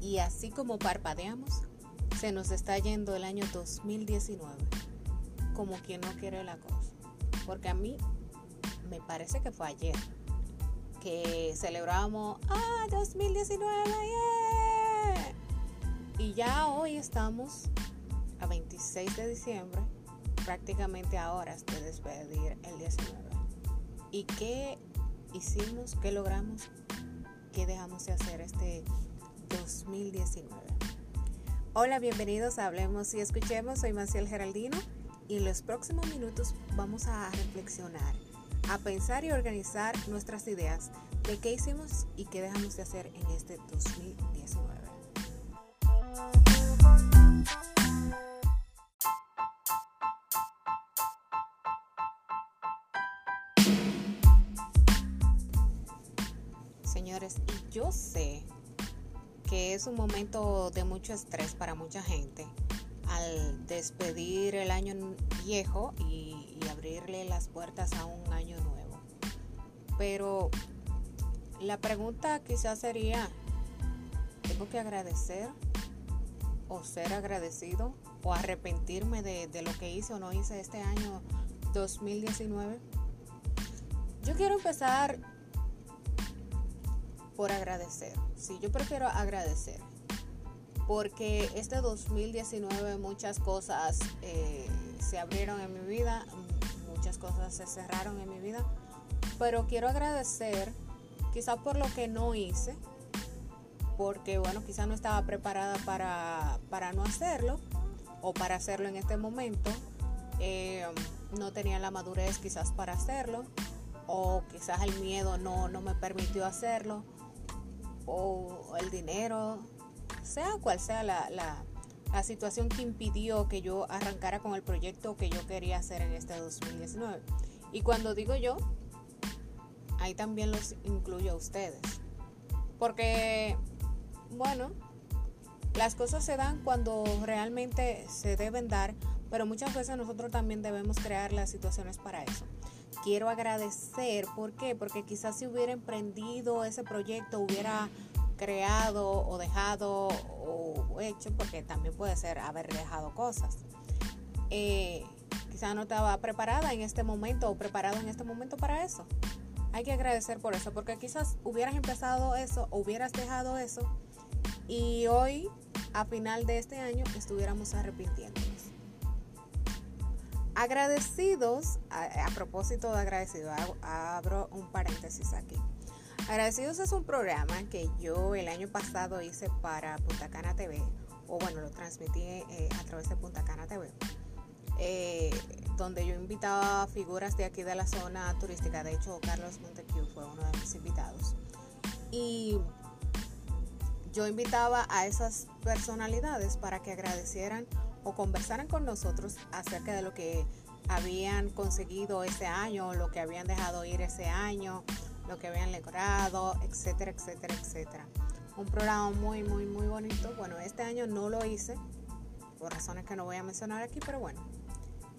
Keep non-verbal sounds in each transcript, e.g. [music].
y así como parpadeamos, se nos está yendo el año 2019, como quien no quiere la cosa. Porque a mí me parece que fue ayer que celebramos, ah, 2019, Y ya hoy estamos a 26 de diciembre, prácticamente a horas de despedir el 19. ¿Y qué hicimos? ¿Qué logramos? ¿Qué dejamos de hacer este 2019? Hola, bienvenidos a Hablemos y Escuchemos. Soy Maciel Geraldino y en los próximos minutos vamos a reflexionar a pensar y organizar nuestras ideas de qué hicimos y qué dejamos de hacer en este 2019. Que es un momento de mucho estrés para mucha gente al despedir el año viejo y, abrirle las puertas a un año nuevo. Pero la pregunta quizás sería, ¿tengo que agradecer o ser agradecido o arrepentirme de, de lo que hice o no hice este año 2019? Yo quiero empezar por agradecer. Sí, yo prefiero agradecer porque este 2019 muchas cosas eh, se abrieron en mi vida, muchas cosas se cerraron en mi vida, pero quiero agradecer quizás por lo que no hice, porque bueno, quizás no estaba preparada para, no hacerlo o para hacerlo en este momento, eh, no tenía la madurez quizás para hacerlo, o quizás el miedo no, no me permitió hacerlo, o el dinero, sea cual sea la, situación que impidió que yo arrancara con el proyecto que yo quería hacer en este 2019. Y cuando digo yo, ahí también los incluyo a ustedes. Porque, bueno, las cosas se dan cuando realmente se deben dar, pero muchas veces nosotros también debemos crear las situaciones para eso. Quiero agradecer, ¿por qué? Porque quizás si hubiera emprendido ese proyecto, hubiera creado o dejado o hecho, porque también puede ser haber dejado cosas. Eh, quizá no estaba preparada en este momento o preparado en este momento para eso. Hay que agradecer por eso, porque quizás hubieras empezado eso o hubieras dejado eso y hoy, a final de este año, estuviéramos arrepintiéndonos. Agradecidos, a, propósito de agradecido, abro un paréntesis aquí. Agradecidos es un programa que yo el año pasado hice para Punta Cana TV, o bueno, lo transmití eh, a través de Punta Cana TV, eh, donde yo invitaba figuras de aquí de la zona turística. De hecho, Carlos Montecu fue uno de mis invitados. Y yo invitaba a esas personalidades para que agradecieran o conversaran con nosotros acerca de lo que habían conseguido ese año, lo que habían dejado ir ese año, lo que habían logrado, etcétera, etcétera, etcétera. Un programa muy, muy, muy bonito. Bueno, este año no lo hice, por razones que no voy a mencionar aquí, pero bueno,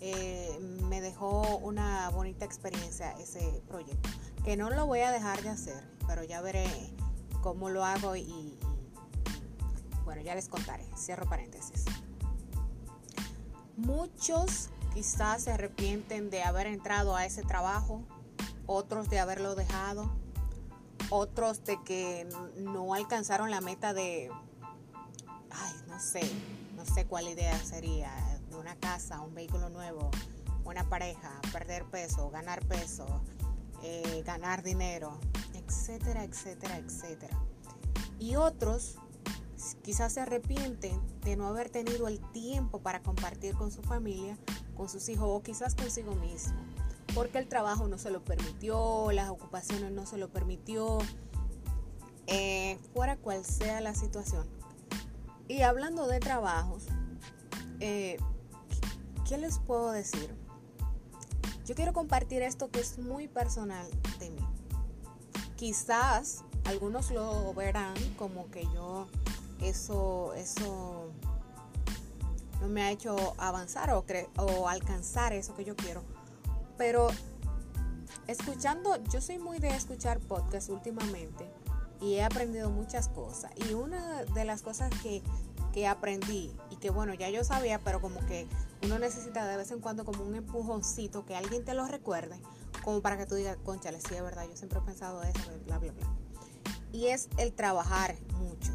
eh, me dejó una bonita experiencia ese proyecto, que no lo voy a dejar de hacer, pero ya veré cómo lo hago y, y bueno, ya les contaré. Cierro paréntesis. Muchos quizás se arrepienten de haber entrado a ese trabajo otros de haberlo dejado, otros de que no alcanzaron la meta de, ay, no sé, no sé cuál idea sería, de una casa, un vehículo nuevo, una pareja, perder peso, ganar peso, eh, ganar dinero, etcétera, etcétera, etcétera. Y otros quizás se arrepienten de no haber tenido el tiempo para compartir con su familia, con sus hijos o quizás consigo mismo porque el trabajo no se lo permitió, las ocupaciones no se lo permitió, eh, fuera cual sea la situación. Y hablando de trabajos, eh, ¿qué les puedo decir? Yo quiero compartir esto que es muy personal de mí. Quizás algunos lo verán como que yo eso eso no me ha hecho avanzar o, o alcanzar eso que yo quiero pero escuchando, yo soy muy de escuchar podcast últimamente y he aprendido muchas cosas. Y una de las cosas que, que aprendí y que bueno, ya yo sabía, pero como que uno necesita de vez en cuando como un empujoncito, que alguien te lo recuerde, como para que tú digas, conchale, sí es verdad, yo siempre he pensado eso, bla, bla, bla. Y es el trabajar mucho.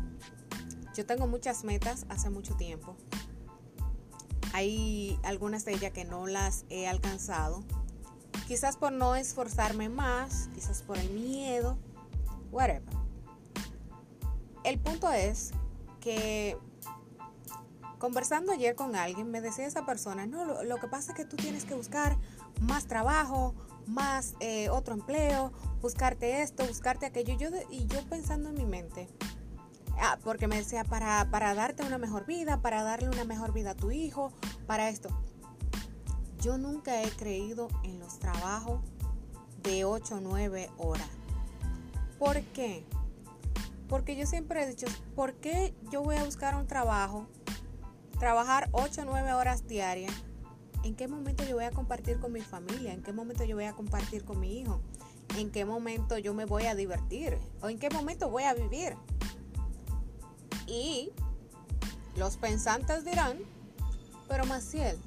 Yo tengo muchas metas hace mucho tiempo. Hay algunas de ellas que no las he alcanzado. Quizás por no esforzarme más, quizás por el miedo, whatever. El punto es que conversando ayer con alguien, me decía esa persona, no, lo, que pasa es que tú tienes que buscar más trabajo, más eh, otro empleo, buscarte esto, buscarte aquello. Yo, y yo pensando en mi mente, ah, porque me decía, para, para darte una mejor vida, para darle una mejor vida a tu hijo, para esto. Yo nunca he creído en los trabajos de 8 o 9 horas. ¿Por qué? Porque yo siempre he dicho, ¿por qué yo voy a buscar un trabajo, trabajar 8 o 9 horas diarias? ¿En qué momento yo voy a compartir con mi familia? ¿En qué momento yo voy a compartir con mi hijo? ¿En qué momento yo me voy a divertir? ¿O en qué momento voy a vivir? Y los pensantes dirán, pero Maciel,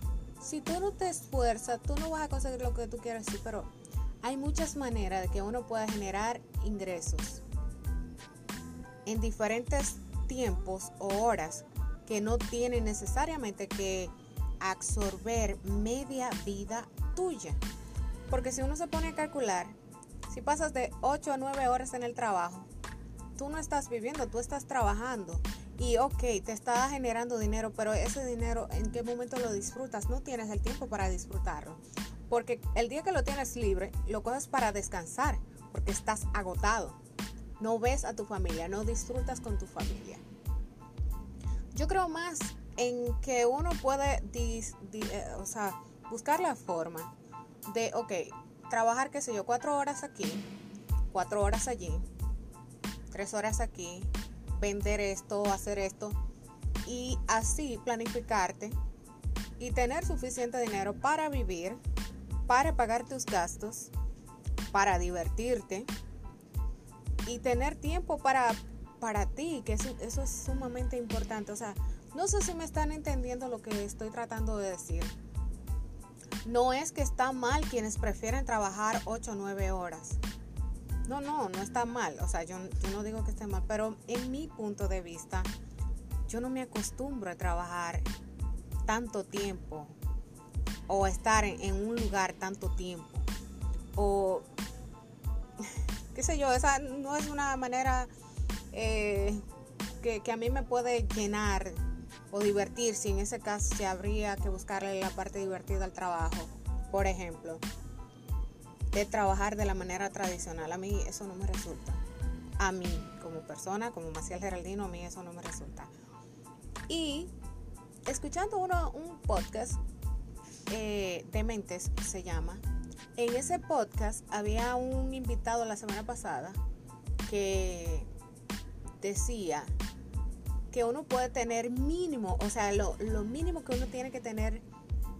si tú no te esfuerzas, tú no vas a conseguir lo que tú quieres. Sí, pero hay muchas maneras de que uno pueda generar ingresos en diferentes tiempos o horas que no tienen necesariamente que absorber media vida tuya. Porque si uno se pone a calcular, si pasas de 8 a 9 horas en el trabajo, tú no estás viviendo, tú estás trabajando. Y ok, te está generando dinero, pero ese dinero, ¿en qué momento lo disfrutas? No tienes el tiempo para disfrutarlo. Porque el día que lo tienes libre, lo coges para descansar, porque estás agotado. No ves a tu familia, no disfrutas con tu familia. Yo creo más en que uno puede eh, o sea, buscar la forma de, ok, trabajar, qué sé yo, cuatro horas aquí, cuatro horas allí, tres horas aquí, vender esto, hacer esto y así planificarte y tener suficiente dinero para vivir, para pagar tus gastos, para divertirte y tener tiempo para, para ti, que eso, eso es sumamente importante. O sea, no sé si me están entendiendo lo que estoy tratando de decir. No es que está mal quienes prefieren trabajar 8 o 9 horas. No, no, no está mal. O sea, yo, no digo que esté mal, pero en mi punto de vista, yo no me acostumbro a trabajar tanto tiempo o estar en, un lugar tanto tiempo. O, [laughs] qué sé yo, esa no es una manera eh, que, que, a mí me puede llenar o divertir si en ese caso se habría que buscarle la parte divertida al trabajo. Por ejemplo, de trabajar de la manera tradicional. A mí eso no me resulta. A mí, como persona, como Maciel Geraldino, a mí eso no me resulta. Y escuchando uno, un podcast eh, de Mentes, se llama, en ese podcast había un invitado la semana pasada que decía que uno puede tener mínimo, o sea, lo, mínimo que uno tiene que tener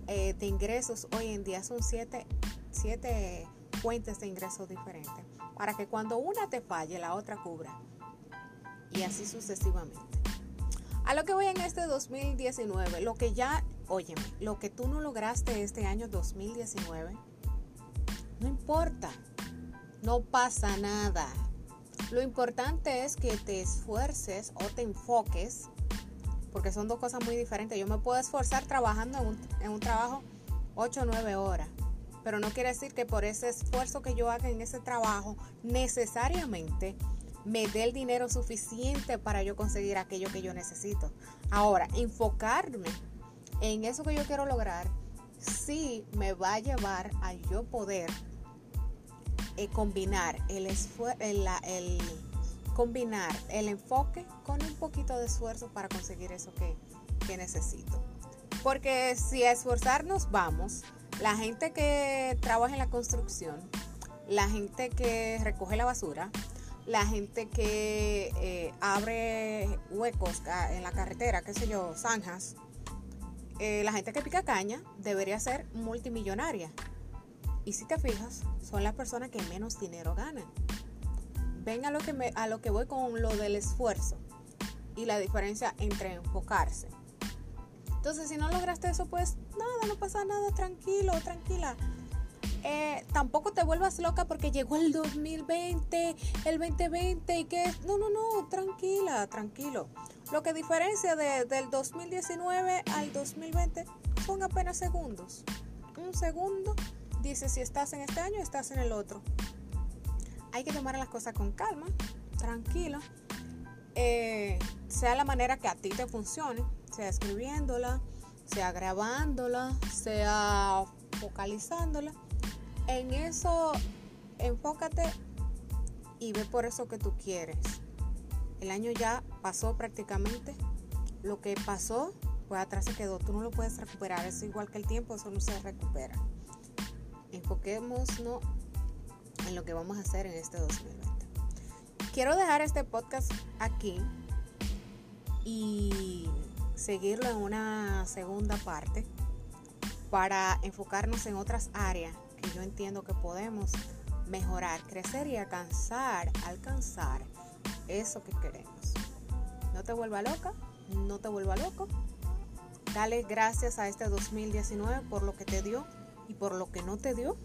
eh, de ingresos hoy en día son siete, siete fuentes de ingresos diferentes, para que cuando una te falle, la otra cubra. Y así sucesivamente. A lo que voy en este 2019, lo que ya, óyeme, lo que tú no lograste este año 2019, no importa, no pasa nada. Lo importante es que te esfuerces o te enfoques, porque son dos cosas muy diferentes. Yo me puedo esforzar trabajando en un, en un trabajo 8 o 9 horas, pero no quiere decir que por ese esfuerzo que yo haga en ese trabajo necesariamente me dé el dinero suficiente para yo conseguir aquello que yo necesito. Ahora, enfocarme en eso que yo quiero lograr sí me va a llevar a yo poder eh, combinar el, el, el, combinar el enfoque con un poquito de esfuerzo para conseguir eso que, que necesito. Porque si a esforzarnos vamos, la gente que trabaja en la construcción, la gente que recoge la basura, la gente que eh, abre huecos en la carretera, qué sé yo, zanjas, eh, la gente que pica caña debería ser multimillonaria. Y si te fijas, son las personas que menos dinero ganan. ven a lo que me, a lo que voy con lo del esfuerzo y la diferencia entre enfocarse. Entonces, si no lograste eso, pues nada, no pasa nada, tranquilo, tranquila. Eh, tampoco te vuelvas loca porque llegó el 2020, el 2020 y que... No, no, no, tranquila, tranquilo. Lo que diferencia del 2019 al 2020 son apenas segundos. Un segundo dice si estás en este año estás en el otro. Hay que tomar las cosas con calma, tranquilo. Eh, sea la manera que a ti te funcione sea escribiéndola, sea grabándola, sea focalizándola. En eso enfócate y ve por eso que tú quieres. El año ya pasó prácticamente. Lo que pasó, pues atrás se quedó. Tú no lo puedes recuperar. Es igual que el tiempo, eso no se recupera. Enfoquémonos en lo que vamos a hacer en este 2020. Quiero dejar este podcast aquí y seguirlo en una segunda parte para enfocarnos en otras áreas que yo entiendo que podemos mejorar, crecer y alcanzar, alcanzar eso que queremos. No te vuelva loca, no te vuelva loco. Dale gracias a este 2019 por lo que te dio y por lo que no te dio.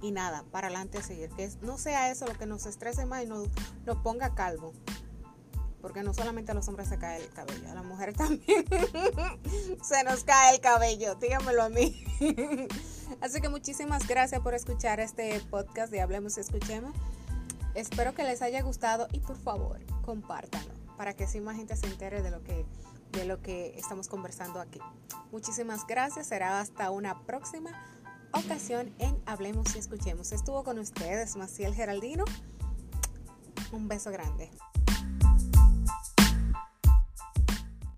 Y nada, para adelante a seguir. Que no sea eso lo que nos estrese más y nos, nos ponga calvo porque no solamente a los hombres se cae el cabello, a las mujeres [laughs] también se nos cae el cabello, dígamelo a mí. Así que muchísimas gracias por escuchar este podcast de Hablemos y Escuchemos. Espero que les haya gustado y por favor, compártanlo para que así más gente se entere de lo que de lo que estamos conversando aquí. Muchísimas gracias, será hasta una próxima ocasión en Hablemos y Escuchemos. Estuvo con ustedes Maciel Geraldino. Un beso grande.